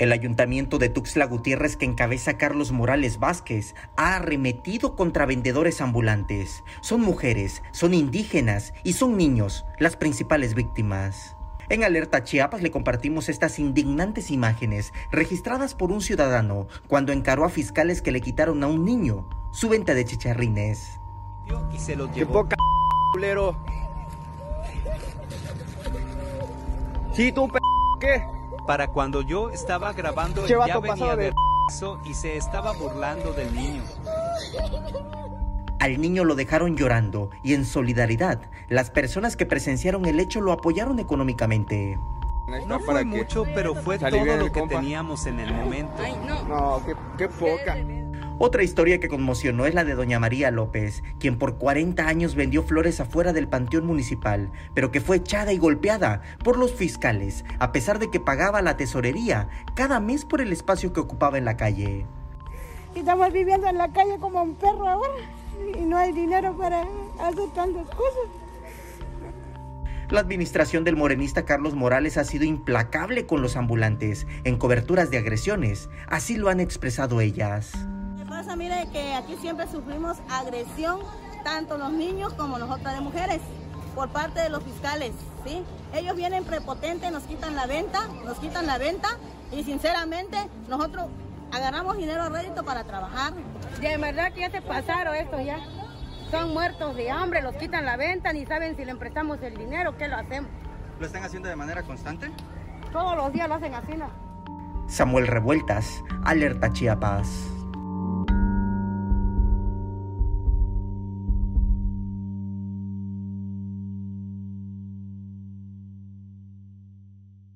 El ayuntamiento de Tuxtla Gutiérrez que encabeza Carlos Morales Vázquez ha arremetido contra vendedores ambulantes. Son mujeres, son indígenas y son niños las principales víctimas. En Alerta Chiapas le compartimos estas indignantes imágenes registradas por un ciudadano cuando encaró a fiscales que le quitaron a un niño su venta de chicharrines. Y se lo ¡Qué poca culero! Sí, tú, p ¿qué? Para cuando yo estaba grabando, Che, ya venía de y se estaba burlando del niño. Al niño lo dejaron llorando y en solidaridad, las personas que presenciaron el hecho lo apoyaron económicamente. No fue mucho, pero fue todo el lo que compa. teníamos en el momento. No, qué, qué poca. Otra historia que conmocionó es la de doña María López, quien por 40 años vendió flores afuera del panteón municipal, pero que fue echada y golpeada por los fiscales, a pesar de que pagaba la tesorería cada mes por el espacio que ocupaba en la calle. Estamos viviendo en la calle como un perro ahora y no hay dinero para hacer tantas cosas. La administración del morenista Carlos Morales ha sido implacable con los ambulantes en coberturas de agresiones, así lo han expresado ellas. Que aquí siempre sufrimos agresión, tanto los niños como nosotras de mujeres, por parte de los fiscales, ¿sí? Ellos vienen prepotentes, nos quitan la venta, nos quitan la venta y sinceramente nosotros agarramos dinero a rédito para trabajar. De verdad que ya se pasaron estos ya. Son muertos de hambre, los quitan la venta, ni saben si le prestamos el dinero, ¿qué lo hacemos? ¿Lo están haciendo de manera constante? Todos los días lo hacen así, ¿no? Samuel Revueltas, Alerta Chiapas.